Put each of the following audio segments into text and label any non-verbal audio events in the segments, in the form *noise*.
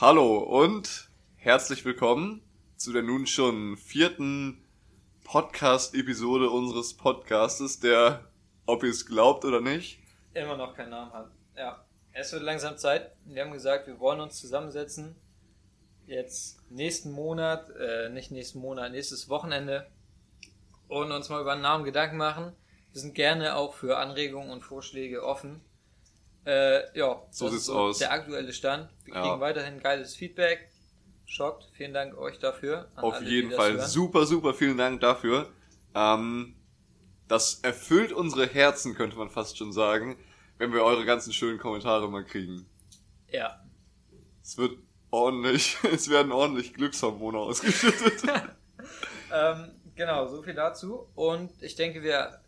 Hallo und herzlich willkommen zu der nun schon vierten Podcast-Episode unseres Podcastes, der, ob ihr es glaubt oder nicht, immer noch keinen Namen hat. Ja, es wird langsam Zeit. Wir haben gesagt, wir wollen uns zusammensetzen. Jetzt nächsten Monat, äh, nicht nächsten Monat, nächstes Wochenende und uns mal über einen Namen Gedanken machen. Wir sind gerne auch für Anregungen und Vorschläge offen. Äh, ja, So das sieht's ist so aus. der aktuelle Stand. Wir Ja. kriegen weiterhin geiles Feedback. Schockt. Vielen Dank euch dafür. auf alle, jeden Fall hören. super, super vielen Dank dafür. Ähm, das erfüllt unsere Herzen, könnte man fast schon sagen, wenn wir eure ganzen schönen Kommentare mal kriegen. Ja. Es wird ordentlich, *laughs* es werden ordentlich Glückshormone ausgeschüttet. *laughs* Ähm, genau, so viel dazu. Und ich denke, wir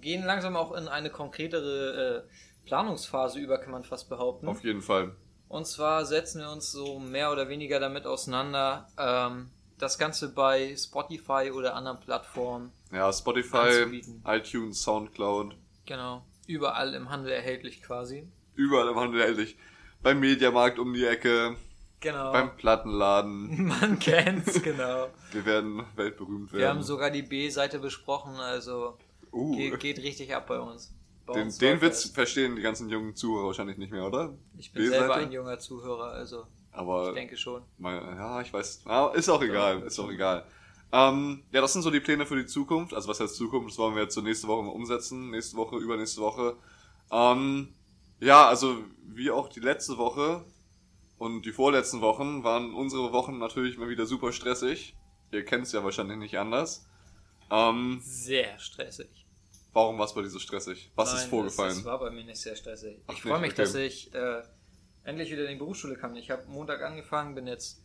gehen langsam auch in eine konkretere äh, Planungsphase über, kann man fast behaupten. auf jeden Fall. Und zwar setzen wir uns so mehr oder weniger damit auseinander, ähm, das Ganze bei Spotify oder anderen Plattformen, Ja, Spotify, Anzubieten. iTunes, Soundcloud, genau, überall im Handel erhältlich quasi. überall im Handel erhältlich. Beim Mediamarkt um die Ecke, Genau. beim Plattenladen. *laughs* Man kennt's, genau. Wir werden weltberühmt werden. Wir haben sogar die B-Seite besprochen, also uh, geht, geht richtig ab bei uns. Den, den Witz verstehen die ganzen jungen Zuhörer wahrscheinlich nicht mehr, oder? Ich bin selber ein junger Zuhörer, also Aber ich denke schon. Mal, ja, ich weiß. Ah, ist auch egal, ist auch egal. Ähm, ja, das sind so die Pläne für die Zukunft. Also was heißt Zukunft? Das wollen wir jetzt so nächste Woche mal umsetzen. Nächste Woche, übernächste Woche. Ähm, ja, also wie auch die letzte Woche und die vorletzten Wochen waren unsere Wochen natürlich mal wieder super stressig. Ihr kennt es ja wahrscheinlich nicht anders. Ähm, Sehr stressig. Warum war es bei dir so stressig? Was ist Nein, vorgefallen? Das, das war bei mir nicht sehr stressig. Ach, ich freue mich, Okay. dass ich äh, endlich wieder in die Berufsschule kann. Ich habe Montag angefangen, bin jetzt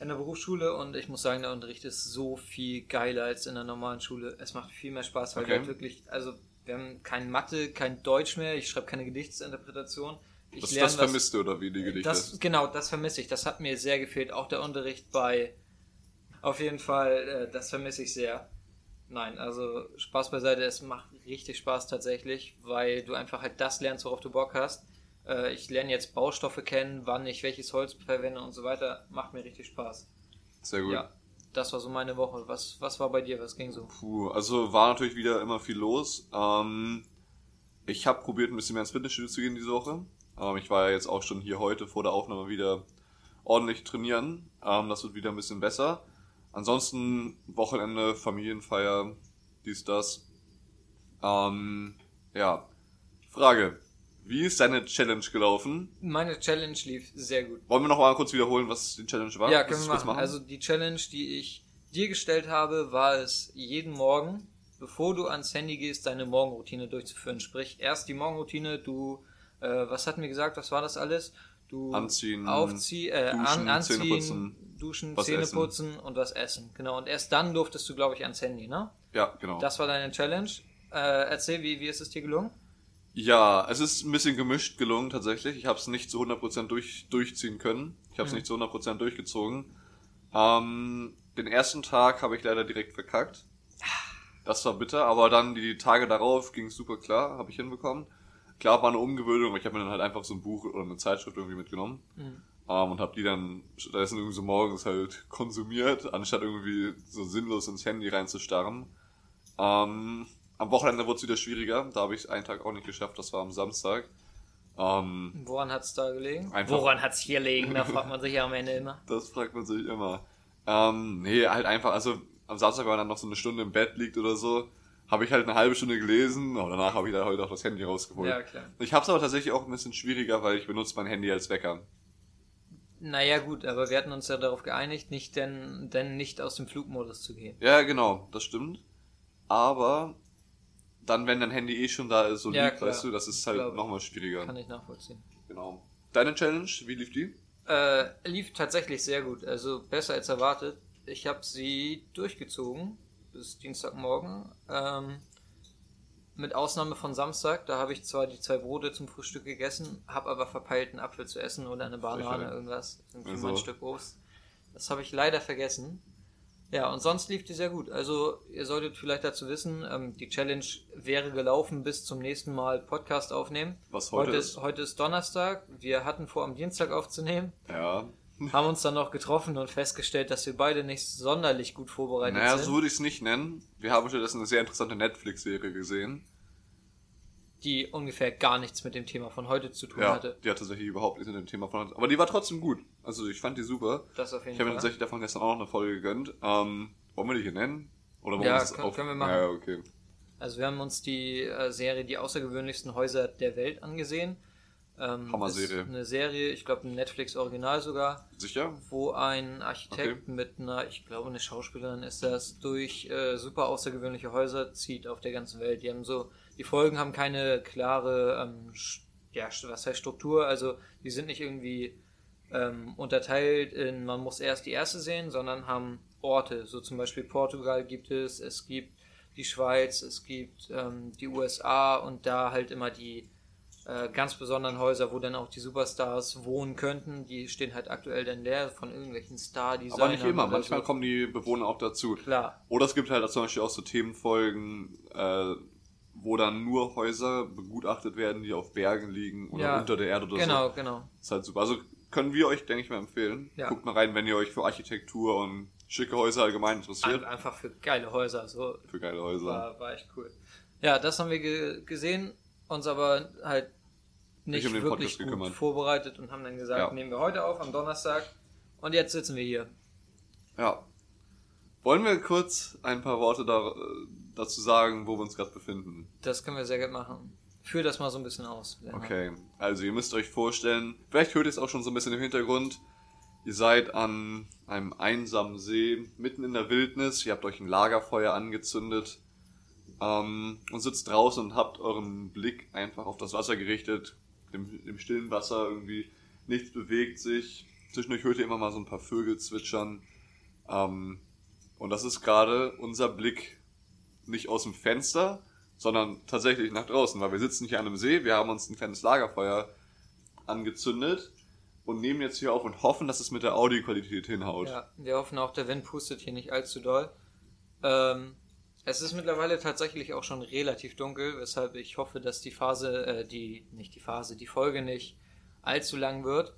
in der Berufsschule und ich muss sagen, der Unterricht ist so viel geiler als in der normalen Schule. Es macht viel mehr Spaß, weil Okay. wir halt wirklich, also wir haben kein Mathe, kein Deutsch mehr, ich schreibe keine Gedichtsinterpretation. Ich das lerne das vermisst du oder wie die Gedichte? das, genau, das vermisse ich. Das hat mir sehr gefehlt. Auch der Unterricht bei. Auf jeden Fall, äh, das vermisse ich sehr. Nein, also Spaß beiseite, es macht richtig Spaß tatsächlich, weil du einfach halt das lernst, worauf du Bock hast. Äh, ich lerne jetzt Baustoffe kennen, wann ich welches Holz verwende und so weiter. Macht mir richtig Spaß. Sehr gut. Ja, das war so meine Woche. Was, was war bei dir? Was ging so? Puh, also war natürlich wieder immer viel los. Ähm, ich habe probiert, ein bisschen mehr ins Fitnessstudio zu gehen diese Woche. Ähm, ich war ja jetzt auch schon hier heute vor der Aufnahme wieder ordentlich trainieren. Ähm, das wird wieder ein bisschen besser. Ansonsten Wochenende, Familienfeier, dies, das. Ähm, ja. Frage. Wie ist deine Challenge gelaufen? Meine Challenge lief sehr gut. Wollen wir noch mal kurz wiederholen, was die Challenge war? Ja, können wir kurz machen. Also die Challenge, die ich dir gestellt habe, war es jeden Morgen, bevor du ans Handy gehst, deine Morgenroutine durchzuführen. Sprich, erst die Morgenroutine, du, äh, was hatten wir gesagt, was war das alles? Du Anziehen, aufzieh, äh, duschen, an, anziehen, duschen, was Zähne essen. putzen und was essen. Genau. Und erst dann durftest du, glaube ich, ans Handy, ne? ja, genau. Das war deine Challenge. Äh, erzähl, wie, wie ist es dir gelungen? Ja, es ist ein bisschen gemischt gelungen tatsächlich. Ich habe es nicht zu 100% durch, durchziehen können. Ich habe es Mhm. nicht zu 100% durchgezogen. Ähm, den ersten Tag habe ich leider direkt verkackt. Das war bitter, aber dann die Tage darauf ging es super klar, habe ich hinbekommen. Klar war eine Umgewöhnung, aber ich habe mir dann halt einfach so ein Buch oder eine Zeitschrift irgendwie mitgenommen Mhm. Ähm, und habe die dann stattdessen irgendwie so morgens halt konsumiert, anstatt irgendwie so sinnlos ins Handy reinzustarren. Ähm, am Wochenende wurde es wieder schwieriger, da habe ich einen Tag auch nicht geschafft, das war am Samstag. Ähm, Woran hat es da gelegen? Einfach- Woran hat es hier gelegen? Da fragt man sich ja am Ende immer. *laughs* das fragt man sich immer. Ähm, nee, halt einfach, also am Samstag, wenn man dann noch so eine Stunde im Bett liegt oder so, habe ich halt eine halbe Stunde gelesen, aber danach habe ich dann heute auch das Handy rausgeholt. Ja, klar. Ich habe es aber tatsächlich auch ein bisschen schwieriger, weil ich benutze mein Handy als Wecker. Naja, gut, aber wir hatten uns ja darauf geeinigt, nicht denn, denn nicht aus dem Flugmodus zu gehen. Ja, genau, das stimmt. Aber dann, wenn dein Handy eh schon da ist, so Ja, liegt, klar. weißt du, das ist halt nochmal schwieriger. Kann ich nachvollziehen. Genau. Deine Challenge, wie lief die? Äh, lief tatsächlich sehr gut, also besser als erwartet. Ich habe sie durchgezogen bis Dienstagmorgen. Ähm, mit Ausnahme von Samstag, da habe ich zwar die zwei Brote zum Frühstück gegessen, habe aber verpeilt, einen Apfel zu essen oder eine Banane, Sicher. irgendwas. Irgendwie Also. mal ein Stück Obst. Das habe ich leider vergessen. Ja, und sonst lief die sehr gut. Also, ihr solltet vielleicht dazu wissen, ähm, die Challenge wäre gelaufen bis zum nächsten Mal Podcast aufnehmen. Was heute Heute ist. ist, heute ist Donnerstag. Wir hatten vor, am Dienstag aufzunehmen, Ja. Haben uns dann noch getroffen und festgestellt, dass wir beide nicht sonderlich gut vorbereitet Naja, sind. so würde ich es nicht nennen. Wir haben stattdessen eine sehr interessante Netflix-Serie gesehen. die ungefähr gar nichts mit dem Thema von heute zu tun Ja, hatte. die hat tatsächlich überhaupt nichts mit dem Thema von uns. Aber die war trotzdem gut. Also ich fand die super. Das auf jeden Ich habe mir tatsächlich davon gestern auch noch eine Folge gegönnt. Ähm, wollen wir die hier nennen? Oder wollen Ja, wir können- auf... können wir machen. Ja, ja, okay. Also wir haben uns die äh, Serie Die außergewöhnlichsten Häuser der Welt angesehen. Ähm, Hammer-Serie. Eine Serie, ich glaube ein Netflix-Original sogar, Sicher? wo ein Architekt mit einer, ich glaube eine Schauspielerin ist das, durch äh, super außergewöhnliche Häuser zieht auf der ganzen Welt. Die haben so, die Folgen haben keine klare, ähm, ja, was heißt Struktur, also die sind nicht irgendwie ähm, unterteilt in, man muss erst die erste sehen, sondern haben Orte. So zum Beispiel Portugal gibt es, es gibt die Schweiz, es gibt ähm, die USA und da halt immer die äh, ganz besonderen Häuser, wo dann auch die Superstars wohnen könnten. Die stehen halt aktuell dann leer von irgendwelchen Star-Designern. Aber nicht immer. Manchmal so. kommen die Bewohner auch dazu. Klar, Oder es gibt halt zum Beispiel auch so Themenfolgen, äh, wo dann nur Häuser begutachtet werden, die auf Bergen liegen oder Ja, unter der Erde oder genau, so. genau. ist halt super. Also können wir euch, denke ich mal, empfehlen. Ja. Guckt mal rein, wenn ihr euch für Architektur und schicke Häuser allgemein interessiert. Ein, einfach für geile Häuser. So Für geile Häuser. war, war echt cool. Ja, das haben wir ge gesehen, uns aber halt nicht, um wirklich gut gekümmert. vorbereitet und haben dann gesagt, Ja. nehmen wir heute auf am Donnerstag und jetzt sitzen wir hier. Ja. Wollen wir kurz ein paar Worte da, äh, dazu sagen, wo wir uns gerade befinden? Das können wir sehr gut machen. Führ das mal so ein bisschen aus. Okay, also ihr müsst euch vorstellen, vielleicht hört ihr es auch schon so ein bisschen im Hintergrund. Ihr seid an einem einsamen See, mitten in der Wildnis, ihr habt euch ein Lagerfeuer angezündet ähm, und sitzt draußen und habt euren Blick einfach auf das Wasser gerichtet, im, im stillen Wasser irgendwie, nichts bewegt sich. Zwischendurch hört ihr immer mal so ein paar Vögel zwitschern. Ähm, und das ist gerade unser Blick nicht aus dem Fenster, sondern tatsächlich nach draußen, weil wir sitzen hier an einem See, wir haben uns ein kleines Lagerfeuer angezündet und nehmen jetzt hier auf und hoffen, dass es mit der Audioqualität hinhaut. Ja, wir hoffen auch, der Wind pustet hier nicht allzu doll. Ähm, es ist mittlerweile tatsächlich auch schon relativ dunkel, weshalb ich hoffe, dass die Phase, äh, die, nicht die Phase, die Folge nicht allzu lang wird.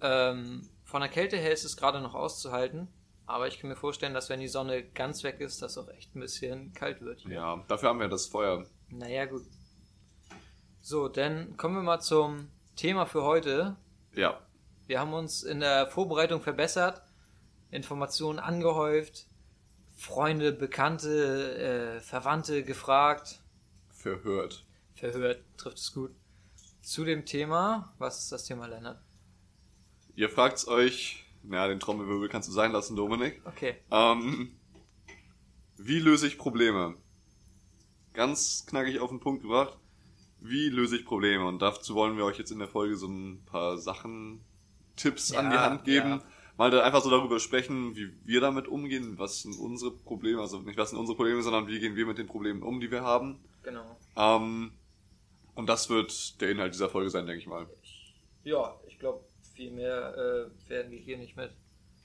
Ähm, von der Kälte her ist es gerade noch auszuhalten, aber ich kann mir vorstellen, dass wenn die Sonne ganz weg ist, das auch echt ein bisschen kalt wird. hier. Ja, dafür haben wir das Feuer. Naja, gut. So, dann kommen wir mal zum Thema für heute. Ja, Wir haben uns in der Vorbereitung verbessert, Informationen angehäuft, Freunde, Bekannte, äh, Verwandte gefragt, verhört. verhört, trifft es gut. Zu dem Thema, was ist das Thema, Lennart? Ihr fragt's euch, na, den Trommelwirbel kannst du sein lassen, Dominik. Okay, Ähm, wie löse ich Probleme? Ganz knackig auf den Punkt gebracht. Wie löse ich Probleme? Und dazu wollen wir euch jetzt in der Folge so ein paar Sachen, Tipps an die Ja, Hand geben. ja. Mal da einfach so darüber sprechen, wie wir damit umgehen, was sind unsere Probleme, also nicht was sind unsere Probleme, sondern wie gehen wir mit den Problemen um, die wir haben. genau. Ähm, und das wird der Inhalt dieser Folge sein, denke ich mal. Ja, ich glaube, viel mehr äh, werden wir hier nicht mit,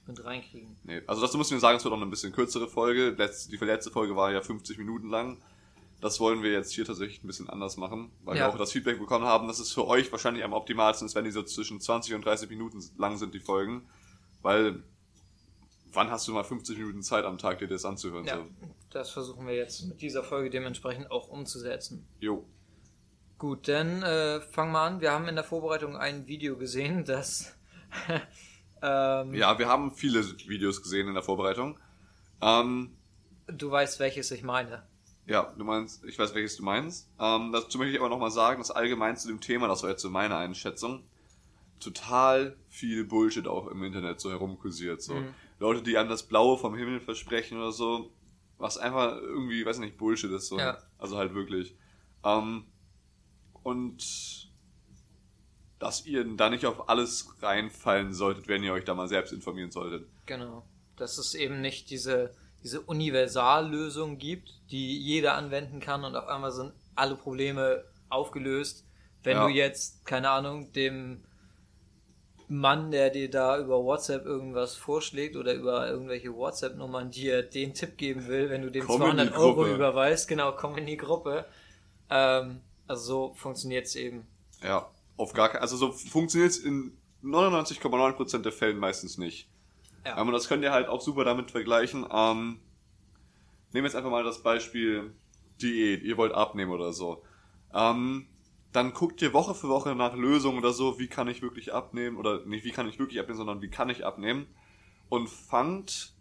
mit reinkriegen. Nee, also dazu müssen wir sagen, es wird auch eine bisschen kürzere Folge. Letz- Die letzte Folge war ja 50 Minuten lang. Das wollen wir jetzt hier tatsächlich ein bisschen anders machen, weil Ja. wir auch das Feedback bekommen haben, dass es für euch wahrscheinlich am optimalsten ist, wenn die so zwischen 20 und 30 Minuten lang sind, die Folgen. Weil, wann hast du mal 50 Minuten Zeit am Tag, dir das anzuhören? Ja, So, das versuchen wir jetzt mit dieser Folge dementsprechend auch umzusetzen. jo. Gut, dann äh, fangen wir an. Wir haben in der Vorbereitung ein Video gesehen, das *laughs* ähm, Ja, wir haben viele Videos gesehen in der Vorbereitung. Ähm, du weißt, welches ich meine. Ja, du meinst, ich weiß, welches du meinst. Ähm, dazu möchte ich aber nochmal sagen, dass allgemein zu dem Thema, das war jetzt so meine Einschätzung, total viel Bullshit auch im Internet so herumkursiert. So. Mhm. Leute, die einem das Blaue vom Himmel versprechen oder so, was einfach irgendwie, weiß nicht, Bullshit ist. So. Ja. Also halt wirklich. Ähm, und dass ihr da nicht auf alles reinfallen solltet, wenn ihr euch da mal selbst informieren solltet. Genau. Dass es eben nicht diese, diese Universallösung gibt, die jeder anwenden kann und auf einmal sind alle Probleme aufgelöst. Wenn Ja. du jetzt, keine Ahnung, dem Mann, der dir da über WhatsApp irgendwas vorschlägt oder über irgendwelche WhatsApp-Nummern dir den Tipp geben will, wenn du dem Komm in die 200 Euro überweist. Genau, komm in die Gruppe. Ähm, also so funktioniert es eben. Ja, auf gar keinen Also so funktioniert es in 99,9% der Fällen meistens nicht. Ja. Und das könnt ihr halt auch super damit vergleichen. Ähm, nehmen wir jetzt einfach mal das Beispiel Diät. Ihr wollt abnehmen oder so. Ähm, dann guckt ihr Woche für Woche nach Lösungen oder so, wie kann ich wirklich abnehmen oder nicht wie kann ich wirklich abnehmen, sondern wie kann ich abnehmen und fangt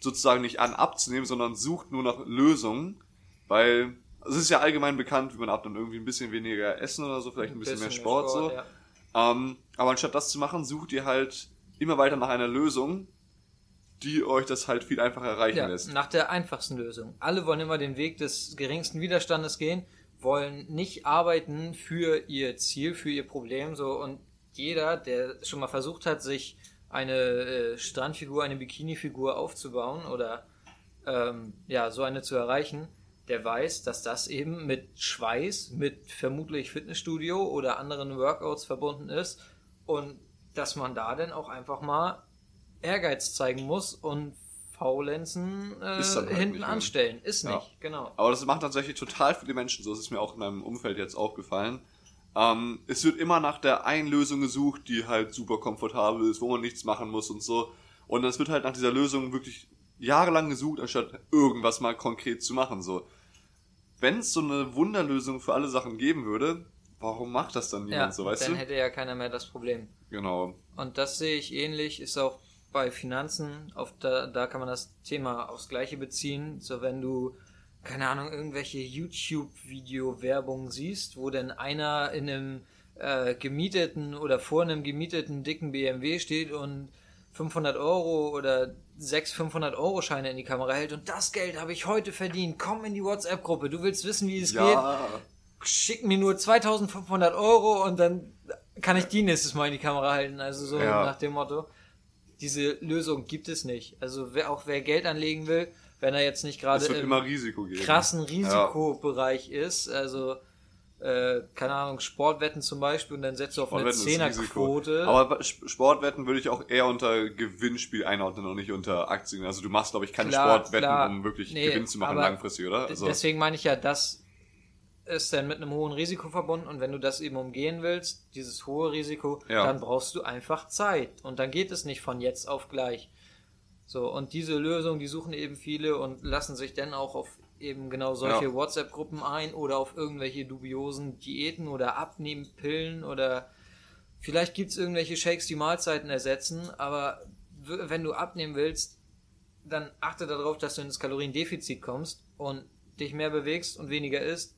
sozusagen nicht an abzunehmen, sondern sucht nur nach Lösungen, weil es ist ja allgemein bekannt, wie man abnimmt, irgendwie ein bisschen weniger essen oder so, vielleicht ein bisschen, mehr Sport, so. ja. Ähm, aber anstatt das zu machen, sucht ihr halt immer weiter nach einer Lösung, die euch das halt viel einfacher erreichen Ja, lässt. nach der einfachsten Lösung. Alle wollen immer den Weg des geringsten Widerstandes gehen, wollen nicht arbeiten für ihr Ziel, für ihr Problem, so und jeder, der schon mal versucht hat, sich eine äh, Strandfigur, eine Bikini-Figur aufzubauen oder ähm, ja, so eine zu erreichen, der weiß, dass das eben mit Schweiß, mit vermutlich Fitnessstudio oder anderen Workouts verbunden ist und dass man da dann auch einfach mal Ehrgeiz zeigen muss und Faulenzen äh, dann halt hinten ne? anstellen. Ist Ja. nicht, genau. Aber das machen tatsächlich total viele Menschen so. Das ist mir auch in meinem Umfeld jetzt aufgefallen. Ähm, es wird immer nach der einen Lösung gesucht, die halt super komfortabel ist, wo man nichts machen muss und so. Und es wird halt nach dieser Lösung wirklich jahrelang gesucht, anstatt irgendwas mal konkret zu machen. So, wenn es so eine Wunderlösung für alle Sachen geben würde, warum macht das dann niemand Ja, so, weißt dann du? hätte ja keiner mehr das Problem. Genau. Und das sehe ich ähnlich, ist auch bei Finanzen, auf da, da kann man das Thema aufs Gleiche beziehen. So wenn du, keine Ahnung, irgendwelche YouTube-Video-Werbung siehst, wo denn einer in einem äh, gemieteten oder vor einem gemieteten dicken BMW steht und 500 Euro oder sechs 500 Euro Scheine in die Kamera hält und das Geld habe ich heute verdient. Komm in die WhatsApp-Gruppe. Du willst wissen, wie es geht? Ja, schick mir nur 2500 Euro und dann kann ich die nächstes Mal in die Kamera halten. Also so Ja. nach dem Motto. Diese Lösung gibt es nicht. Also wer, auch wer Geld anlegen will, wenn er jetzt nicht gerade im immer Risiko geben. krassen Risikobereich ist, also äh, keine Ahnung, Sportwetten zum Beispiel und dann setzt du auf eine. Zehnerquote. Aber Sp- Sportwetten würde ich auch eher unter Gewinnspiel einordnen und nicht unter Aktien. Also du machst, glaube ich, keine Klar, Sportwetten, klar. um wirklich Nee, Gewinn zu machen langfristig, oder? Also, Deswegen meine ich ja, das ist dann mit einem hohen Risiko verbunden und wenn du das eben umgehen willst, dieses hohe Risiko, Ja. dann brauchst du einfach Zeit und dann geht es nicht von jetzt auf gleich. So, und diese Lösung, die suchen eben viele und lassen sich dann auch auf eben genau solche Ja. WhatsApp-Gruppen ein oder auf irgendwelche dubiosen Diäten oder Abnehmpillen oder vielleicht gibt's irgendwelche Shakes, die Mahlzeiten ersetzen, aber wenn du abnehmen willst, dann achte darauf, dass du ins Kaloriendefizit kommst und dich mehr bewegst und weniger isst.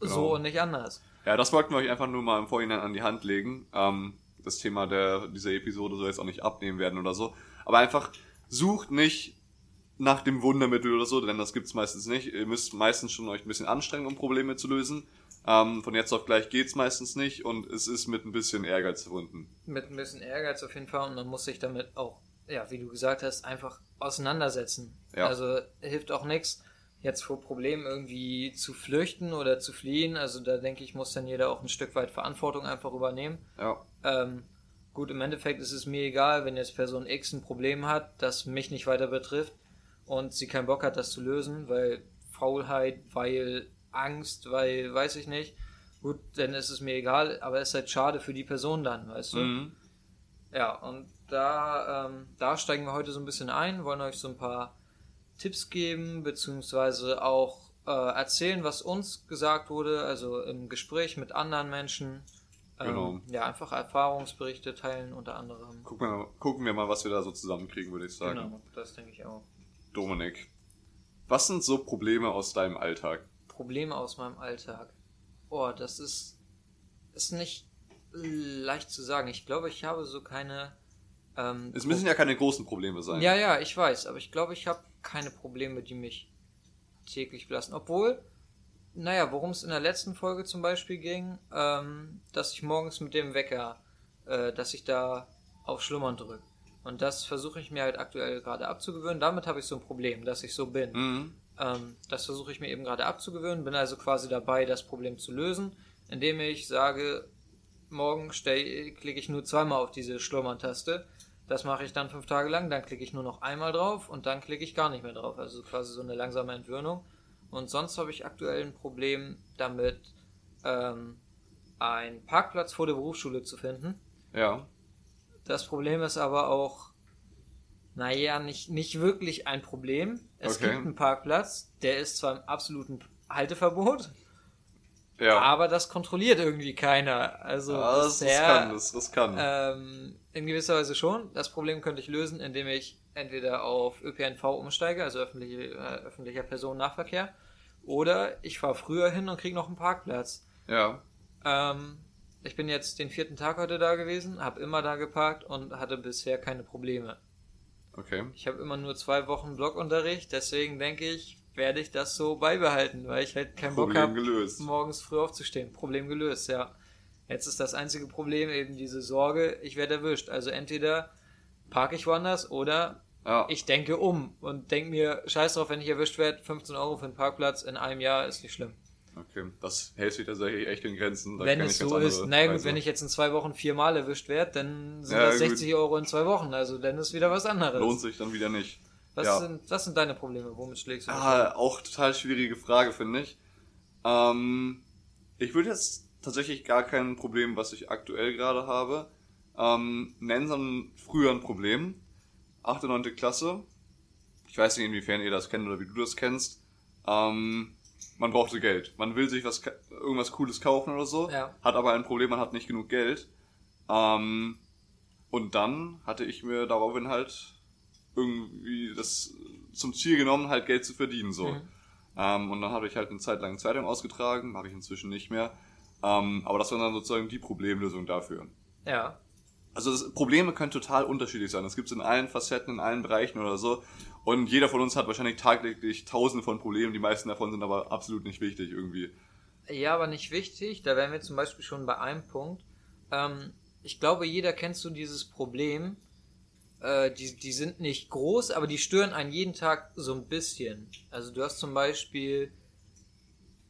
So Genau. und nicht anders. ja, das wollten wir euch einfach nur mal im Vorhinein an die Hand legen. Ähm, das Thema der, dieser Episode soll jetzt auch nicht abnehmen werden oder so. Aber einfach sucht nicht nach dem Wundermittel oder so, denn das gibt's meistens nicht. Ihr müsst meistens schon euch ein bisschen anstrengen, um Probleme zu lösen. Ähm, von jetzt auf gleich geht's meistens nicht und es ist mit ein bisschen Ehrgeiz verbunden. Mit ein bisschen Ehrgeiz auf jeden Fall und man muss sich damit auch, ja, wie du gesagt hast, einfach auseinandersetzen. Ja. Also hilft auch nichts, jetzt vor Problemen irgendwie zu flüchten oder zu fliehen. Also da denke ich, muss dann jeder auch ein Stück weit Verantwortung einfach übernehmen. Ja, Ähm, gut, im Endeffekt ist es mir egal, wenn jetzt Person X ein Problem hat, das mich nicht weiter betrifft und sie keinen Bock hat, das zu lösen, weil Faulheit, weil Angst, weil weiß ich nicht. Gut, dann ist es mir egal, aber es ist halt schade für die Person dann, weißt du? mhm. Ja, und da, ähm, da steigen wir heute so ein bisschen ein, wollen euch so ein paar Tipps geben, beziehungsweise auch äh, erzählen, was uns gesagt wurde, also im Gespräch mit anderen Menschen. Ähm, Genau. Ja, einfach Erfahrungsberichte teilen unter anderem. gucken, wir, gucken wir mal, was wir da so zusammenkriegen, würde ich sagen. Genau, das denke ich auch. Dominik, was sind so Probleme aus deinem Alltag? Probleme aus meinem Alltag. Oh, das ist, ist nicht leicht zu sagen. Ich glaube, ich habe so keine. Ähm, Es müssen ja keine großen Probleme sein. Ja, ja, ich weiß, aber ich glaube, ich habe keine Probleme, die mich täglich belasten. Obwohl, naja, worum es in der letzten Folge zum Beispiel ging, ähm, dass ich morgens mit dem Wecker, äh, dass ich da auf Schlummern drücke. Und das versuche ich mir halt aktuell gerade abzugewöhnen. Damit habe ich so ein Problem, dass ich so bin. Mhm. Ähm, das versuche ich mir eben gerade abzugewöhnen, bin also quasi dabei, das Problem zu lösen, indem ich sage, morgen klicke ich nur zweimal auf diese Schlummern-Taste. Das mache ich dann fünf Tage lang, dann klicke ich nur noch einmal drauf und dann klicke ich gar nicht mehr drauf. Also quasi so eine langsame Entwöhnung. Und sonst habe ich aktuell ein Problem damit, ähm, einen Parkplatz vor der Berufsschule zu finden. Ja. Das Problem ist aber auch, naja, nicht, nicht wirklich ein Problem. Es Okay. gibt einen Parkplatz, der ist zwar im absoluten Halteverbot, Ja. aber das kontrolliert irgendwie keiner. Also Ah, das ist riskant, das ist riskant. ähm, in gewisser Weise schon. Das Problem könnte ich lösen, indem ich entweder auf ÖPNV umsteige, also öffentliche, äh, öffentlicher Personennahverkehr, oder ich fahre früher hin und kriege noch einen Parkplatz. ja. Ähm, ich bin jetzt den vierten Tag heute da gewesen, habe immer da geparkt und hatte bisher keine Probleme. Okay. Ich habe immer nur zwei Wochen Blockunterricht, deswegen denke ich, werde ich das so beibehalten, weil ich halt keinen Bock Problem habe, gelöst. morgens früh aufzustehen. Problem gelöst, ja. Jetzt ist das einzige Problem eben diese Sorge, ich werde erwischt. Also entweder parke ich woanders oder Ja. ich denke um und denke mir, scheiß drauf, wenn ich erwischt werde, 15 Euro für einen Parkplatz in einem Jahr ist nicht schlimm. Okay. Das hält sich tatsächlich echt in Grenzen. Da wenn es so ist, naja gut, wenn ich jetzt in zwei Wochen viermal erwischt werde, dann sind Ja, das gut. 60 Euro in zwei Wochen, also dann ist wieder was anderes. Lohnt sich dann wieder nicht. Was, ja. sind, was sind deine Probleme? Womit schlägst du? Ah, auch total schwierige Frage, finde ich. Ähm, ich würde jetzt tatsächlich gar kein Problem, was ich aktuell gerade habe, ähm, nennen, sondern früher ein Problem. Achte, neunte Klasse. Ich weiß nicht, inwiefern ihr das kennt oder wie du das kennst. Ähm, man brauchte Geld. Man will sich was, irgendwas Cooles kaufen oder so, Ja. hat aber ein Problem, man hat nicht genug Geld. Ähm, und dann hatte ich mir daraufhin halt irgendwie das zum Ziel genommen, halt Geld zu verdienen, so. Mhm. Ähm, und dann habe ich halt eine Zeit lang Zeitung ausgetragen, mache ich inzwischen nicht mehr. Ähm, aber das war dann sozusagen die Problemlösung dafür. Ja. Also das, Probleme können total unterschiedlich sein. Das gibt es in allen Facetten, in allen Bereichen oder so. Und jeder von uns hat wahrscheinlich tagtäglich tausende von Problemen. Die meisten davon sind aber absolut nicht wichtig irgendwie. Ja, aber nicht wichtig. Da wären wir zum Beispiel schon bei einem Punkt. Ähm, ich glaube, jeder kennt so dieses Problem. Äh, die, die sind nicht groß, aber die stören einen jeden Tag so ein bisschen. Also du hast zum Beispiel,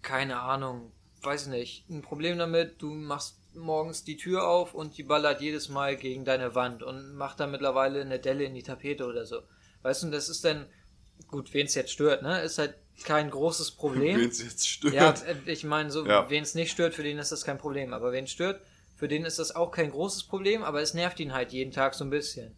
keine Ahnung, weiß nicht, ein Problem damit, du machst morgens die Tür auf und die ballert jedes Mal gegen deine Wand und macht dann mittlerweile eine Delle in die Tapete oder so. Weißt du, das ist dann, gut, wen es jetzt stört, ne? Ist halt kein großes Problem. Wen es jetzt stört. Ja, äh, ich meine, so, Ja. wen es nicht stört, für den ist das kein Problem. Aber wen es stört, für den ist das auch kein großes Problem, aber es nervt ihn halt jeden Tag so ein bisschen.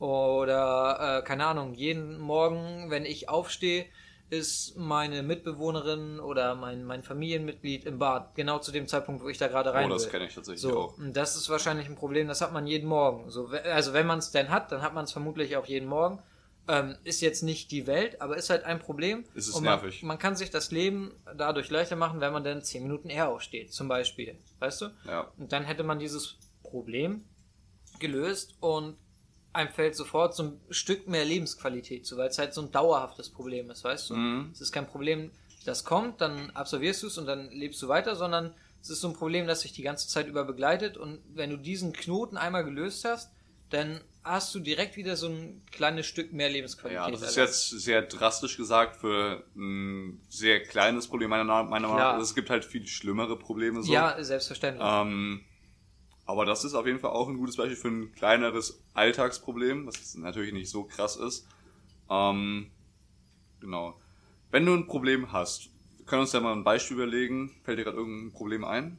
Oder, äh, keine Ahnung, jeden Morgen, wenn ich aufstehe, ist meine Mitbewohnerin oder mein, mein Familienmitglied im Bad. Genau zu dem Zeitpunkt, wo ich da gerade rein oh, das kenne ich tatsächlich So, auch. und das ist wahrscheinlich ein Problem, das hat man jeden Morgen. So, also wenn man es denn hat, dann hat man es vermutlich auch jeden Morgen. Ähm, ist jetzt nicht die Welt, aber ist halt ein Problem. Es ist und man, nervig. Man kann sich das Leben dadurch leichter machen, wenn man dann 10 Minuten eher aufsteht, zum Beispiel. Weißt du? Ja. Und dann hätte man dieses Problem gelöst und einem fällt sofort so ein Stück mehr Lebensqualität zu, weil es halt so ein dauerhaftes Problem ist, weißt du? Mhm. Es ist kein Problem, das kommt, dann absolvierst du es und dann lebst du weiter, sondern es ist so ein Problem, das sich die ganze Zeit über begleitet und wenn du diesen Knoten einmal gelöst hast, dann hast du direkt wieder so ein kleines Stück mehr Lebensqualität. Ja, das ist Also, jetzt sehr drastisch gesagt für ein sehr kleines Problem meiner, meiner Meinung nach. Es gibt halt viel schlimmere Probleme so. Ja, selbstverständlich. Ähm, aber das ist auf jeden Fall auch ein gutes Beispiel für ein kleineres Alltagsproblem, was natürlich nicht so krass ist. Ähm, genau. Wenn du ein Problem hast, wir können uns ja mal ein Beispiel überlegen. Fällt dir gerade irgendein Problem ein?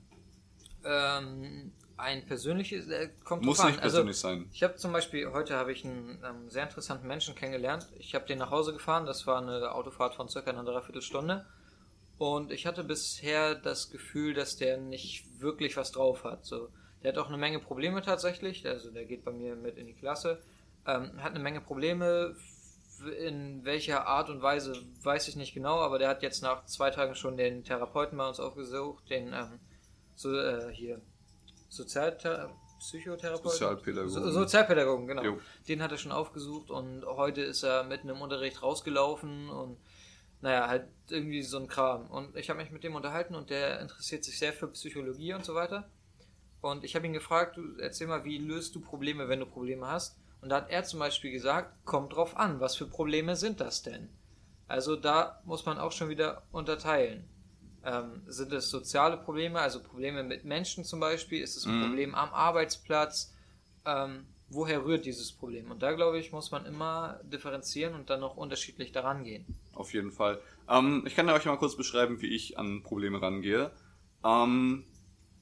Ähm, ein persönliches, äh, kommt Muss an. nicht persönlich sein. Ich habe zum Beispiel, heute habe ich einen ähm, sehr interessanten Menschen kennengelernt. Ich habe den nach Hause gefahren, das war eine Autofahrt von circa einer Dreiviertelstunde. Und ich hatte bisher das Gefühl, dass der nicht wirklich was drauf hat. So, der hat auch eine Menge Probleme tatsächlich. Also der geht bei mir mit in die Klasse. Ähm, hat eine Menge Probleme. In welcher Art und Weise weiß ich nicht genau, aber der hat jetzt nach zwei Tagen schon den Therapeuten bei uns aufgesucht, den ähm, so äh, hier Sozialthera Psychotherapeuten. Sozialpädagogen. So, Sozialpädagogen, genau. Jo. Den hat er schon aufgesucht und heute ist er mitten im Unterricht rausgelaufen und naja, halt irgendwie so ein Kram. Und ich habe mich mit dem unterhalten und der interessiert sich sehr für Psychologie und so weiter. Und ich habe ihn gefragt, du erzähl mal, wie löst du Probleme, wenn du Probleme hast? Und da hat er zum Beispiel gesagt, kommt drauf an, was für Probleme sind das denn? Also da muss man auch schon wieder unterteilen. Ähm, sind es soziale Probleme, also Probleme mit Menschen zum Beispiel? Ist es ein mhm. Problem am Arbeitsplatz? Ähm, woher rührt dieses Problem? Und da glaube ich, muss man immer differenzieren und dann auch unterschiedlich daran gehen. Auf jeden Fall. Ähm, ich kann euch mal kurz beschreiben, wie ich an Probleme rangehe. Ähm,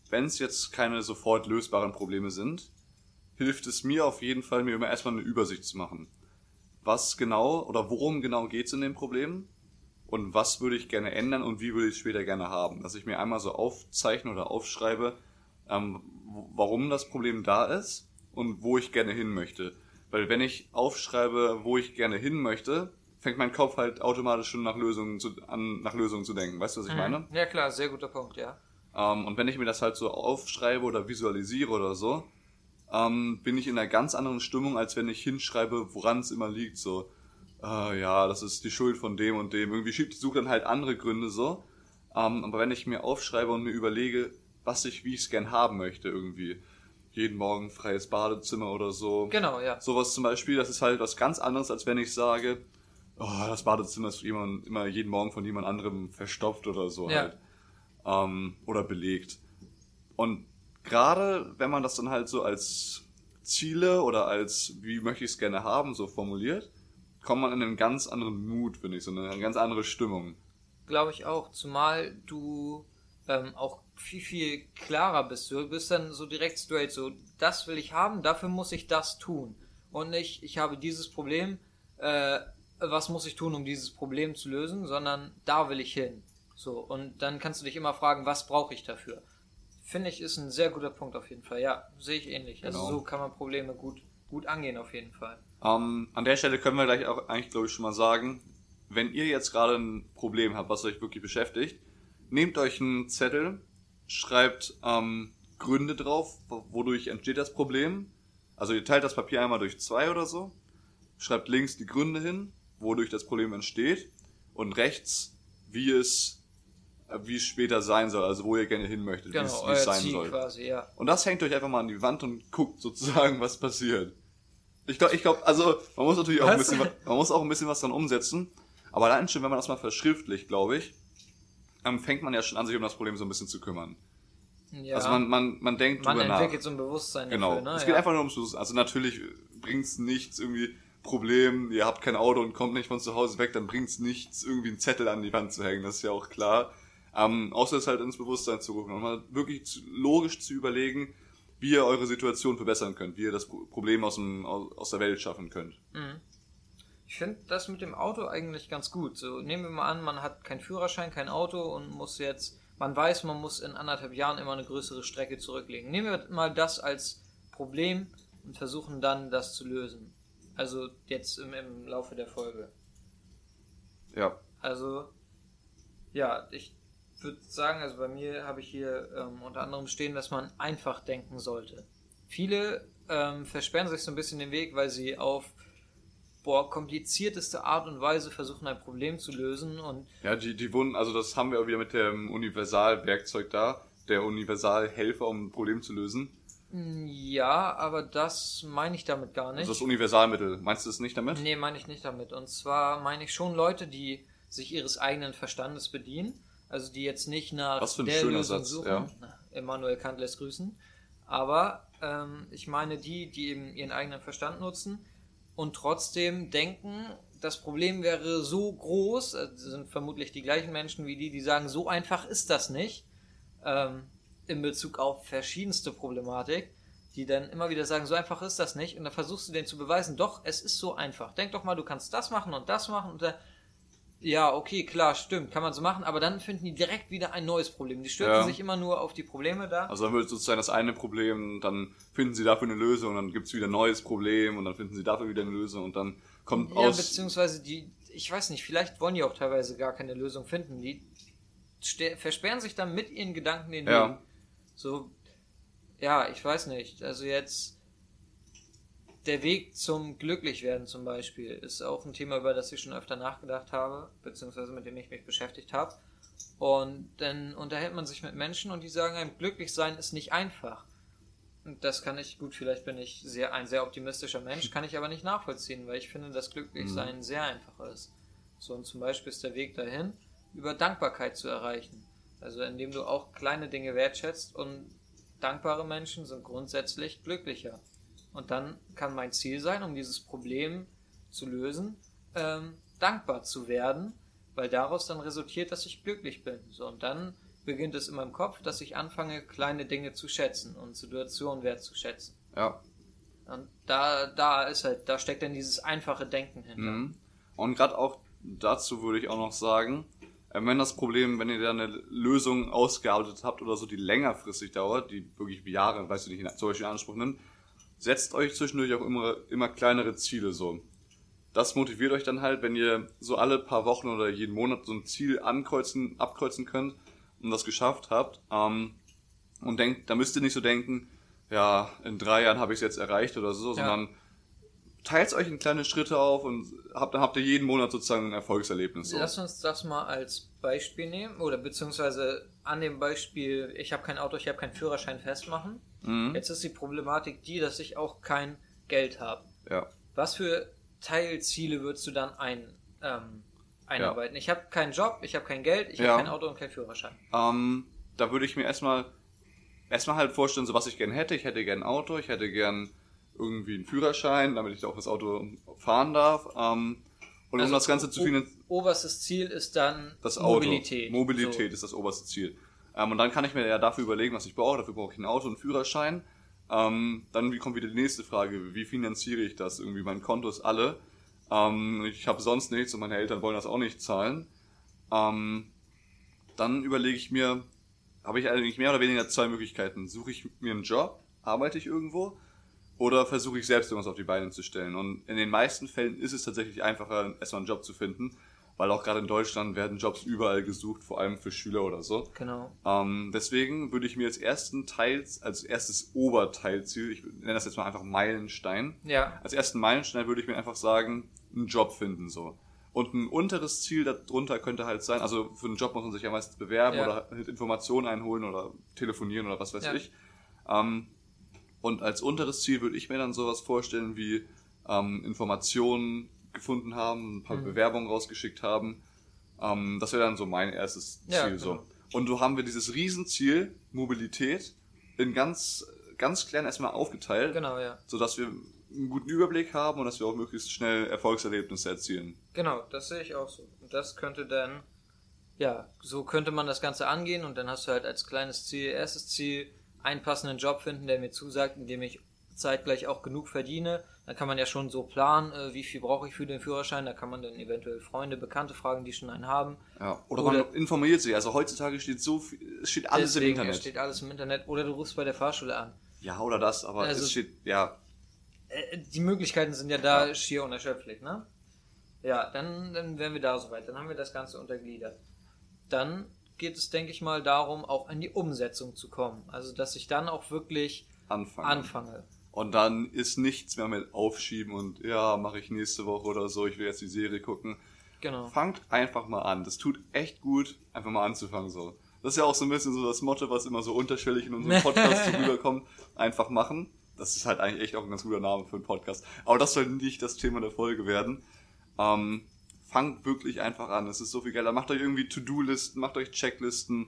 Wenn es jetzt keine sofort lösbaren Probleme sind, hilft es mir auf jeden Fall, mir immer erstmal eine Übersicht zu machen. Was genau oder worum genau geht es in dem Problem? Und was würde ich gerne ändern und wie würde ich es später gerne haben? Dass ich mir einmal so aufzeichne oder aufschreibe, ähm, warum das Problem da ist und wo ich gerne hin möchte. Weil wenn ich aufschreibe, wo ich gerne hin möchte, fängt mein Kopf halt automatisch schon nach Lösungen zu, an, nach Lösungen zu denken. Weißt du, was ich mhm. meine? Ja klar, sehr guter Punkt, ja. Ähm, und wenn ich mir das halt so aufschreibe oder visualisiere oder so, ähm, bin ich in einer ganz anderen Stimmung, als wenn ich hinschreibe, woran es immer liegt. So, äh, ja, das ist die Schuld von dem und dem. Irgendwie schiebt, suche dann halt andere Gründe so. Ähm, aber wenn ich mir aufschreibe und mir überlege, was ich, wie ich es gern haben möchte, irgendwie. Jeden Morgen freies Badezimmer oder so. Genau, ja. Sowas zum Beispiel, das ist halt was ganz anderes, als wenn ich sage, oh, das Badezimmer ist jemand, immer jeden Morgen von jemand anderem verstopft oder so ja. halt. Ähm, oder belegt. Und gerade wenn man das dann halt so als Ziele oder als, wie möchte ich es gerne haben, so formuliert, kommt man in einen ganz anderen Mut, finde ich, so eine ganz andere Stimmung. Glaube ich auch, zumal du ähm, auch viel, viel klarer bist. Du bist dann so direkt straight, so, das will ich haben, dafür muss ich das tun. Und nicht, ich habe dieses Problem, äh, was muss ich tun, um dieses Problem zu lösen, sondern da will ich hin. So, und dann kannst du dich immer fragen, was brauche ich dafür? Finde ich, ist ein sehr guter Punkt auf jeden Fall. Ja, sehe ich ähnlich. Also genau. Also so kann man Probleme gut, gut angehen auf jeden Fall. Ähm, an der Stelle können wir gleich auch eigentlich, glaube ich, schon mal sagen, wenn ihr jetzt gerade ein Problem habt, was euch wirklich beschäftigt, nehmt euch einen Zettel, schreibt ähm, Gründe drauf, wodurch entsteht das Problem. Also ihr teilt das Papier einmal durch zwei oder so, schreibt links die Gründe hin, wodurch das Problem entsteht und rechts, wie es wie es später sein soll, also wo ihr gerne hin möchtet, genau, wie es sein Ziel soll. Quasi, ja. Und das hängt euch einfach mal an die Wand und guckt sozusagen, was passiert. Ich glaube, ich glaube, also man muss natürlich auch ein bisschen, man muss auch ein bisschen was dran umsetzen. Aber allein schon, wenn man das mal verschriftlicht, glaube ich, dann fängt man ja schon an, sich um das Problem so ein bisschen zu kümmern. Ja. Also man, man, man denkt man drüber entwickelt nach. so ein Bewusstsein genau. dafür, ne? Es geht ja. einfach nur ums Bewusstsein. Also natürlich bringt's nichts irgendwie Problem, ihr habt kein Auto und kommt nicht von zu Hause weg, dann bringt's nichts, irgendwie einen Zettel an die Wand zu hängen, das ist ja auch klar. Ähm, außer es halt ins Bewusstsein zu rufen und mal wirklich zu, logisch zu überlegen, wie ihr eure Situation verbessern könnt, wie ihr das Problem aus, dem, aus der Welt schaffen könnt. Mhm. Ich finde das mit dem Auto eigentlich ganz gut. So nehmen wir mal an, man hat keinen Führerschein, kein Auto und muss jetzt, man weiß, man muss in anderthalb Jahren immer eine größere Strecke zurücklegen. Nehmen wir mal das als Problem und versuchen dann das zu lösen. Also jetzt im, im Laufe der Folge. Ja. Also, ja, ich würde sagen, also bei mir habe ich hier ähm, unter anderem stehen, dass man einfach denken sollte. Viele ähm, versperren sich so ein bisschen den Weg, weil sie auf boah, komplizierteste Art und Weise versuchen, ein Problem zu lösen. Und ja, die, die wurden, also das haben wir auch wieder mit dem Universalwerkzeug da, der Universalhelfer, um ein Problem zu lösen. Ja, aber das meine ich damit gar nicht. Also das Universalmittel, meinst du das nicht damit? Nee, meine ich nicht damit. Und zwar meine ich schon Leute, die sich ihres eigenen Verstandes bedienen also die jetzt nicht nach Was für ein der schöner Lösung Satz, suchen. Ja. Immanuel Kant lässt grüßen. Aber ähm, ich meine die, die eben ihren eigenen Verstand nutzen und trotzdem denken, das Problem wäre so groß, also sind vermutlich die gleichen Menschen wie die, die sagen, so einfach ist das nicht, ähm, in Bezug auf verschiedenste Problematik, die dann immer wieder sagen, so einfach ist das nicht, und dann versuchst du denen zu beweisen, doch, es ist so einfach. Denk doch mal, du kannst das machen und das machen, und dann ja, okay, klar, stimmt, kann man so machen, aber dann finden die direkt wieder ein neues Problem. Die stürzen ja. sich immer nur auf die Probleme da. Also dann wird sozusagen das eine Problem, dann finden sie dafür eine Lösung, dann gibt's wieder ein neues Problem und dann finden sie dafür wieder eine Lösung und dann kommt ja, aus... Ja, beziehungsweise die, ich weiß nicht, vielleicht wollen die auch teilweise gar keine Lösung finden. Die versperren sich dann mit ihren Gedanken den ja. Weg. So, ja, ich weiß nicht. Also jetzt der Weg zum Glücklichwerden zum Beispiel ist auch ein Thema, über das ich schon öfter nachgedacht habe, beziehungsweise mit dem ich mich beschäftigt habe. Und dann unterhält man sich mit Menschen und die sagen einem, glücklich sein ist nicht einfach. Und das kann ich, gut, vielleicht bin ich sehr, ein sehr optimistischer Mensch, kann ich aber nicht nachvollziehen, weil ich finde, dass Glücklichsein mhm. sehr einfach ist. So, und zum Beispiel ist der Weg dahin, über Dankbarkeit zu erreichen. Also indem du auch kleine Dinge wertschätzt und dankbare Menschen sind grundsätzlich glücklicher. Und dann kann mein Ziel sein, um dieses Problem zu lösen, ähm, dankbar zu werden, weil daraus dann resultiert, dass ich glücklich bin. So, und dann beginnt es in meinem Kopf, dass ich anfange, kleine Dinge zu schätzen und Situationen wertzuschätzen. Ja. Und da, da ist halt, da steckt dann dieses einfache Denken hinter. Mhm. Und gerade auch dazu würde ich auch noch sagen, äh, wenn das Problem, wenn ihr da eine Lösung ausgearbeitet habt oder so, die längerfristig dauert, die wirklich Jahre, weiß ich nicht, zum Beispiel in Anspruch nimmt, setzt euch zwischendurch auch immer, immer kleinere Ziele so. Das motiviert euch dann halt, wenn ihr so alle paar Wochen oder jeden Monat so ein Ziel ankreuzen, abkreuzen könnt und das geschafft habt. Ähm, und denkt, da müsst ihr nicht so denken, ja, in drei Jahren habe ich es jetzt erreicht oder so, ja. sondern teilt euch in kleine Schritte auf und habt, dann habt ihr jeden Monat sozusagen ein Erfolgserlebnis. So. Lass uns das mal als Beispiel nehmen oder beziehungsweise an dem Beispiel, ich habe kein Auto, ich habe keinen Führerschein festmachen. Mhm. Jetzt ist die Problematik die, dass ich auch kein Geld habe. Ja. Was für Teilziele würdest du dann ein, ähm, einarbeiten? Ja. Ich habe keinen Job, ich habe kein Geld, ich ja. habe kein Auto und keinen Führerschein. Ähm, da würde ich mir erstmal erstmal halt vorstellen, so was ich gern hätte. Ich hätte gern ein Auto, ich hätte gern irgendwie einen Führerschein, damit ich auch das Auto fahren darf. Ähm, und also um das Ganze zu finanzieren. Oberstes Ziel ist dann das Auto. Mobilität. Mobilität so. ist das oberste Ziel. Ähm, und dann kann ich mir ja dafür überlegen, was ich brauche. Dafür brauche ich ein Auto und einen Führerschein. Ähm, dann kommt wieder die nächste Frage, wie finanziere ich das? Irgendwie mein Konto ist alle. Ähm, ich habe sonst nichts und meine Eltern wollen das auch nicht zahlen. Ähm, dann überlege ich mir, habe ich eigentlich mehr oder weniger zwei Möglichkeiten. Suche ich mir einen Job, arbeite ich irgendwo oder versuche ich selbst irgendwas auf die Beine zu stellen. Und in den meisten Fällen ist es tatsächlich einfacher, erstmal einen Job zu finden, weil auch gerade in Deutschland werden Jobs überall gesucht, vor allem für Schüler oder so. Genau. Ähm, deswegen würde ich mir als ersten Teil, als erstes Oberteilziel, ich nenne das jetzt mal einfach Meilenstein. Ja. Als ersten Meilenstein würde ich mir einfach sagen, einen Job finden so. Und ein unteres Ziel darunter könnte halt sein, also für einen Job muss man sich ja meistens bewerben ja. oder halt Informationen einholen oder telefonieren oder was weiß ja. ich. Ähm, und als unteres Ziel würde ich mir dann sowas vorstellen wie ähm, Informationen gefunden haben, ein paar mhm. Bewerbungen rausgeschickt haben. Ähm, das wäre dann so mein erstes Ziel. Ja, genau. so. Und so haben wir dieses Riesenziel, Mobilität, in ganz, ganz klein erstmal aufgeteilt. Genau, ja. Sodass wir einen guten Überblick haben und dass wir auch möglichst schnell Erfolgserlebnisse erzielen. Genau, das sehe ich auch so. Und das könnte dann, ja, so könnte man das Ganze angehen und dann hast du halt als kleines Ziel, erstes Ziel, einen passenden Job finden, der mir zusagt, in dem ich zeitgleich auch genug verdiene. Dann kann man ja schon so planen, äh, wie viel brauche ich für den Führerschein. Da kann man dann eventuell Freunde, Bekannte fragen, die schon einen haben. Ja, oder, oder man informiert sich. Also heutzutage steht so viel, es steht alles im Internet. steht alles im Internet. Oder du rufst bei der Fahrschule an. Ja, oder das, aber also, es steht, ja. Äh, die Möglichkeiten sind ja da ja. schier unerschöpflich, ne? Ja, dann, dann wären wir da soweit. Dann haben wir das Ganze untergliedert. Dann geht es, denke ich mal, darum, auch in die Umsetzung zu kommen. Also, dass ich dann auch wirklich anfange. anfange. Und dann ist nichts mehr mit Aufschieben und ja, mache ich nächste Woche oder so, ich will jetzt die Serie gucken. Genau. Fangt einfach mal an. Das tut echt gut, einfach mal anzufangen so. Das ist ja auch so ein bisschen so das Motto, was immer so unterschwellig in unserem *laughs* Podcast so rüberkommt. Einfach machen. Das ist halt eigentlich echt auch ein ganz guter Name für einen Podcast. Aber das soll nicht das Thema der Folge werden. Ähm, fangt wirklich einfach an. Es ist so viel geiler. Macht euch irgendwie To-Do-Listen, macht euch Checklisten.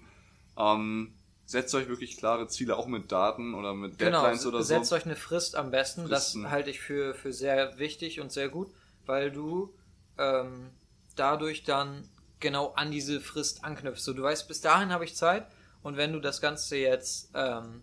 Ähm, setzt euch wirklich klare Ziele, auch mit Daten oder mit genau, Deadlines genau, oder so. Setzt euch eine Frist am besten. Fristen. Das halte ich für, für sehr wichtig und sehr gut, weil du ähm, dadurch dann genau an diese Frist anknüpfst. So, du weißt, bis dahin habe ich Zeit und wenn du das Ganze jetzt ähm,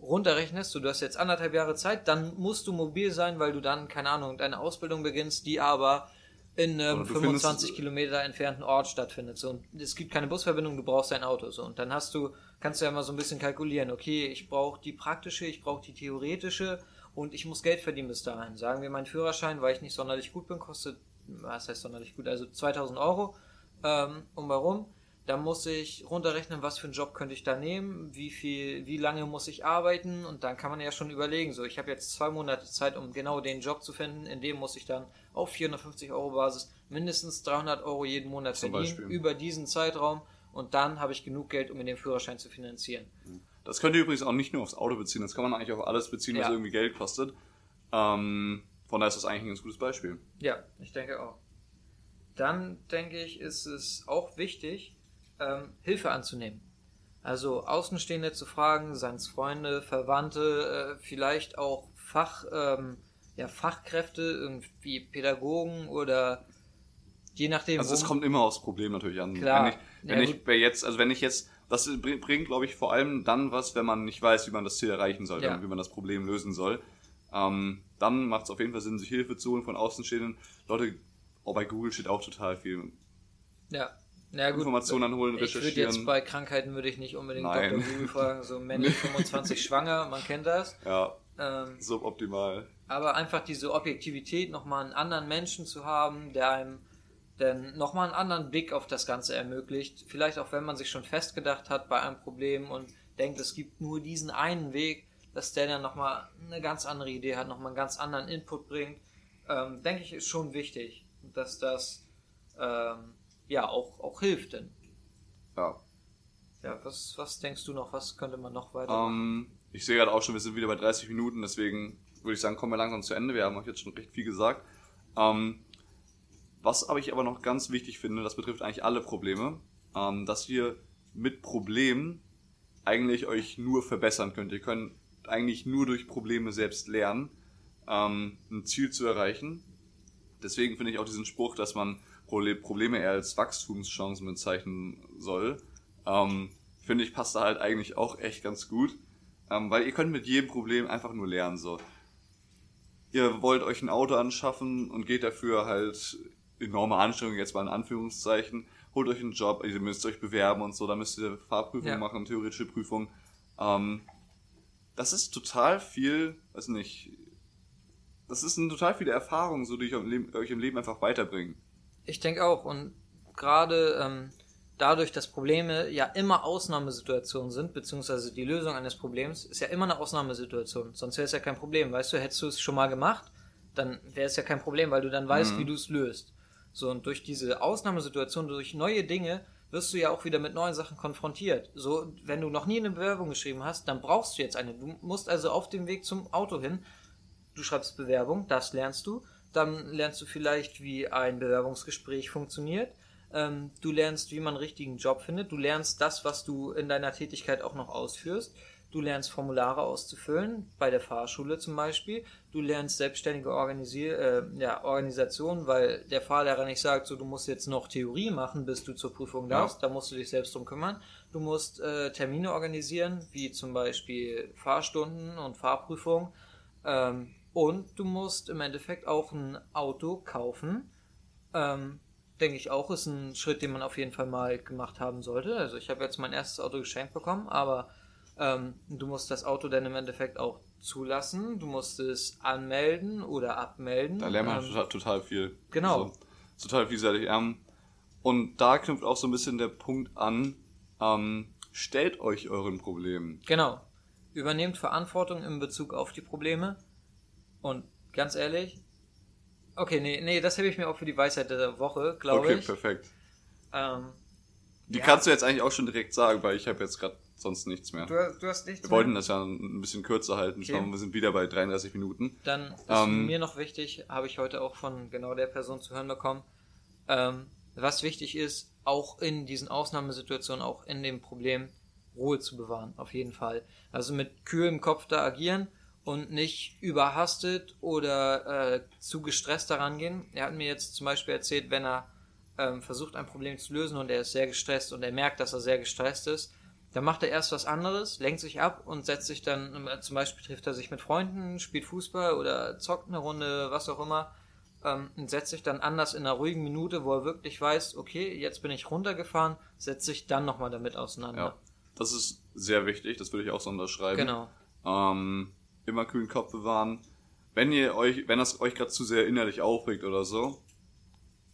runterrechnest, so, du hast jetzt anderthalb Jahre Zeit, dann musst du mobil sein, weil du dann, keine Ahnung, deine Ausbildung beginnst, die aber in einem 25 Kilometer entfernten Ort stattfindet. So, und es gibt keine Busverbindung, du brauchst ein Auto. So, und dann hast du, kannst du ja mal so ein bisschen kalkulieren, okay, ich brauche die praktische, ich brauche die theoretische und ich muss Geld verdienen bis dahin. Sagen wir, mein Führerschein, weil ich nicht sonderlich gut bin, kostet, was heißt sonderlich gut, also 2000 Euro ähm, um warum. Da muss ich runterrechnen, was für einen Job könnte ich da nehmen, wie viel, wie lange muss ich arbeiten und dann kann man ja schon überlegen, so ich habe jetzt zwei Monate Zeit, um genau den Job zu finden, in dem muss ich dann auf 450 Euro Basis mindestens 300 Euro jeden Monat Zum verdienen Beispiel. über diesen Zeitraum und dann habe ich genug Geld, um mir den Führerschein zu finanzieren. Das könnt ihr übrigens auch nicht nur aufs Auto beziehen, das kann man eigentlich auf alles beziehen, was ja. irgendwie Geld kostet. Ähm, von daher ist das eigentlich ein ganz gutes Beispiel. Ja, ich denke auch. Dann denke ich, ist es auch wichtig, ähm, Hilfe anzunehmen. Also Außenstehende zu fragen, seien es Freunde, Verwandte, äh, vielleicht auch Fach, ähm, ja, Fachkräfte, irgendwie Pädagogen oder je nachdem. Also es kommt immer aufs Problem natürlich an. Klar. Wenn ich, wenn Ja, ich bei jetzt, also wenn ich jetzt, das bringt, glaube ich, vor allem dann was, wenn man nicht weiß, wie man das Ziel erreichen soll, Ja. wie man das Problem lösen soll. Ähm, dann macht es auf jeden Fall Sinn, sich Hilfe zu holen von Außenstehenden. Leute, oh, bei Google steht auch total viel. Ja. Ja, gut. Informationen anholen, Ich würde recherchieren. jetzt bei Krankheiten würde ich nicht unbedingt Nein. Dr. Google *laughs* fragen, so männlich 25 schwanger, man kennt das. Ja, Ähm, suboptimal. aber einfach diese Objektivität, nochmal einen anderen Menschen zu haben, der einem dann nochmal einen anderen Blick auf das Ganze ermöglicht. Vielleicht auch, wenn man sich schon festgedacht hat bei einem Problem und denkt, es gibt nur diesen einen Weg, dass der dann nochmal eine ganz andere Idee hat, nochmal einen ganz anderen Input bringt. Ähm, denke ich, ist schon wichtig, dass das ähm, ja auch, auch hilft. Denn. Ja. Ja, was, was denkst du noch? Was könnte man noch weiter machen? Ähm, ich sehe gerade auch schon, wir sind wieder bei 30 Minuten, deswegen würde ich sagen, kommen wir langsam zu Ende. Wir haben euch jetzt schon recht viel gesagt. Ähm, was aber ich aber noch ganz wichtig finde, das betrifft eigentlich alle Probleme, ähm, dass ihr mit Problemen eigentlich euch nur verbessern könnt. Ihr könnt eigentlich nur durch Probleme selbst lernen, ein Ziel zu erreichen. Deswegen finde ich auch diesen Spruch, dass man Probleme eher als Wachstumschancen bezeichnen soll, ähm, finde ich, passt da halt eigentlich auch echt ganz gut. Ähm, weil ihr könnt mit jedem Problem einfach nur lernen. So. Ihr wollt euch ein Auto anschaffen und geht dafür halt enorme Anstrengungen, jetzt mal in Anführungszeichen, holt euch einen Job, ihr müsst euch bewerben und so, da müsst ihr Fahrprüfung Ja. machen, theoretische Prüfung. Ähm, das ist total viel, weiß nicht, das ist eine total viele Erfahrungen, so die euch im Leben, euch im Leben einfach weiterbringen. Ich denke auch. Und gerade ähm, dadurch, dass Probleme ja immer Ausnahmesituationen sind, beziehungsweise die Lösung eines Problems ist ja immer eine Ausnahmesituation. Sonst wäre es ja kein Problem. Weißt du, hättest du es schon mal gemacht, dann wäre es ja kein Problem, weil du dann weißt, Mhm. wie du es löst. So, und durch diese Ausnahmesituation, durch neue Dinge, wirst du ja auch wieder mit neuen Sachen konfrontiert. So, wenn du noch nie eine Bewerbung geschrieben hast, dann brauchst du jetzt eine. Du musst also auf dem Weg zum Auto hin du schreibst Bewerbung, das lernst du. Dann lernst du vielleicht, wie ein Bewerbungsgespräch funktioniert. Ähm, du lernst, wie man einen richtigen Job findet. Du lernst das, was du in deiner Tätigkeit auch noch ausführst. Du lernst Formulare auszufüllen, bei der Fahrschule zum Beispiel. Du lernst selbstständige Organisier äh, ja, Organisation, weil der Fahrlehrer nicht sagt, so du musst jetzt noch Theorie machen, bis du zur Prüfung Ja. darfst. Da musst du dich selbst drum kümmern. Du musst äh, Termine organisieren, wie zum Beispiel Fahrstunden und Fahrprüfung. Ähm, und du musst im Endeffekt auch ein Auto kaufen. Ähm, denke ich auch, ist ein Schritt, den man auf jeden Fall mal gemacht haben sollte. Also ich habe jetzt mein erstes Auto geschenkt bekommen, aber ähm, du musst das Auto dann im Endeffekt auch zulassen. Du musst es anmelden oder abmelden. Da lernt man Ähm, total, total viel. genau. Also, total vielseitig. Ähm, und da knüpft auch so ein bisschen der Punkt an, ähm, stellt euch euren Problemen. Genau. Übernehmt Verantwortung in Bezug auf die Probleme. Und ganz ehrlich, okay, nee, nee, das hebe ich mir auch für die Weisheit der Woche, glaube Okay, ich. perfekt. Ähm, Die Ja. kannst du jetzt eigentlich auch schon direkt sagen, weil ich habe jetzt gerade sonst nichts mehr. du, du hast nichts Wir mehr? wollten das ja ein bisschen kürzer halten. Ich Okay. glaube, wir sind wieder bei 33 Minuten. Dann ist Ähm, mir noch wichtig, habe ich heute auch von genau der Person zu hören bekommen, ähm, was wichtig ist, auch in diesen Ausnahmesituationen, auch in dem Problem, Ruhe zu bewahren, auf jeden Fall. Also mit kühlem Kopf da agieren und nicht überhastet oder äh, zu gestresst daran gehen. Er hat mir jetzt zum Beispiel erzählt, wenn er ähm, versucht, ein Problem zu lösen und er ist sehr gestresst und er merkt, dass er sehr gestresst ist, dann macht er erst was anderes, lenkt sich ab und setzt sich dann, äh, zum Beispiel trifft er sich mit Freunden, spielt Fußball oder zockt eine Runde, was auch immer, ähm, und setzt sich dann anders in einer ruhigen Minute, wo er wirklich weiß, okay, jetzt bin ich runtergefahren, setzt sich dann nochmal damit auseinander. Ja. Das ist sehr wichtig, das würde ich auch so unterschreiben. Genau. Ähm, immer kühlen Kopf bewahren. Wenn ihr euch, wenn das euch gerade zu sehr innerlich aufregt oder so,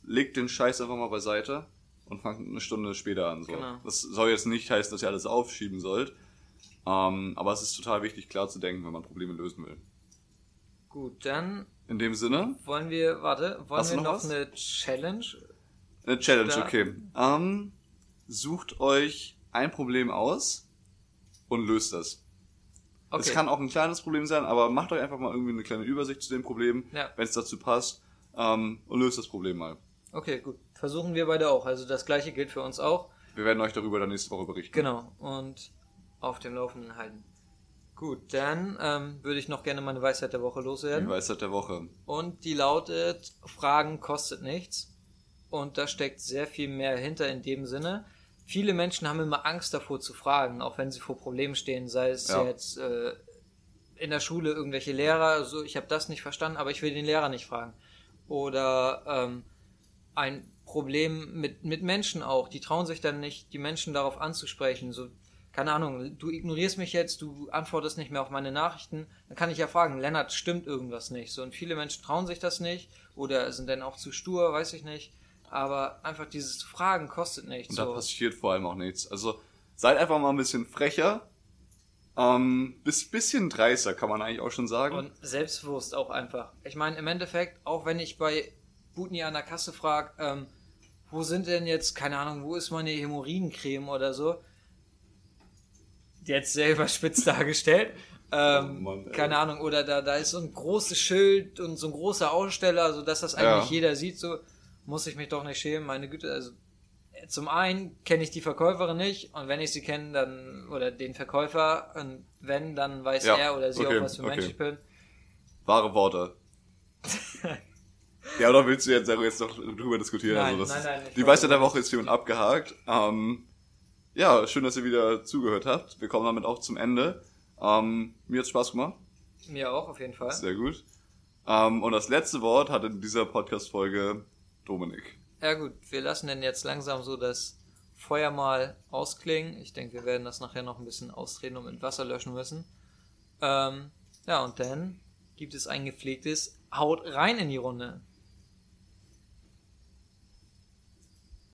legt den Scheiß einfach mal beiseite und fangt eine Stunde später an. So. Genau. Das soll jetzt nicht heißen, dass ihr alles aufschieben sollt. Ähm, aber es ist total wichtig, klar zu denken, wenn man Probleme lösen will. Gut, dann In dem Sinne, wollen wir, warte, wollen wir noch noch eine Challenge? eine Challenge, Da- okay. Ähm, sucht euch ein Problem aus und löst das. Okay. Es kann auch ein kleines Problem sein, aber macht euch einfach mal irgendwie eine kleine Übersicht zu dem Problem, Ja. wenn es dazu passt, ähm, und löst das Problem mal. Okay, gut. Versuchen wir beide auch. Also das gleiche gilt für uns auch. Wir werden euch darüber dann nächste Woche berichten. Genau, und auf dem Laufenden halten. Gut, dann ähm, würde ich noch gerne meine Weisheit der Woche Die loswerden. Weisheit der Woche. Und die lautet, Fragen kostet nichts. Und da steckt sehr viel mehr hinter in dem Sinne. Viele Menschen haben immer Angst davor zu fragen, auch wenn sie vor Problemen stehen, sei es Ja. jetzt äh, in der Schule irgendwelche Lehrer, so ich habe das nicht verstanden, aber ich will den Lehrer nicht fragen. Oder ähm, ein Problem mit, mit Menschen auch, die trauen sich dann nicht, die Menschen darauf anzusprechen. So, keine Ahnung, du ignorierst mich jetzt, du antwortest nicht mehr auf meine Nachrichten, dann kann ich ja fragen, Lennart, stimmt irgendwas nicht? So, und viele Menschen trauen sich das nicht oder sind dann auch zu stur, weiß ich nicht. Aber einfach dieses Fragen kostet nichts. Und da So. passiert vor allem auch nichts. Also seid einfach mal ein bisschen frecher. Ähm, bis bisschen dreister kann man eigentlich auch schon sagen. Und selbstbewusst auch einfach. Ich meine, im Endeffekt, auch wenn ich bei Butni an der Kasse frage, ähm, wo sind denn jetzt, keine Ahnung, wo ist meine Hämorrhoidencreme oder so? Jetzt sehr überspitzt *laughs* dargestellt. Ähm, Oh Mann, keine Ahnung, oder da, da ist so ein großes Schild und so ein großer Aussteller, sodass das eigentlich Ja. jeder sieht, so muss ich mich doch nicht schämen, meine Güte, also zum einen kenne ich die Verkäuferin nicht und wenn ich sie kenne, dann, oder den Verkäufer, und wenn, dann weiß Ja, er oder sie okay, auch, was für okay. Mensch ich bin. Wahre Worte. *laughs* ja, oder willst du jetzt, jetzt noch drüber diskutieren? Nein, also nein, nein, die Weisheit der. Woche ist hier und abgehakt. Ähm, ja, schön, dass ihr wieder zugehört habt. Wir kommen damit auch zum Ende. Ähm, mir hat Spaß gemacht. Mir auch, auf jeden Fall. Sehr gut. Ähm, und das letzte Wort hat in dieser Podcast-Folge Dominik. Ja gut, wir lassen denn jetzt langsam so das Feuer mal ausklingen. Ich denke, wir werden das nachher noch ein bisschen austreten und mit Wasser löschen müssen. Ähm, ja, und dann gibt es ein gepflegtes Haut rein in die Runde.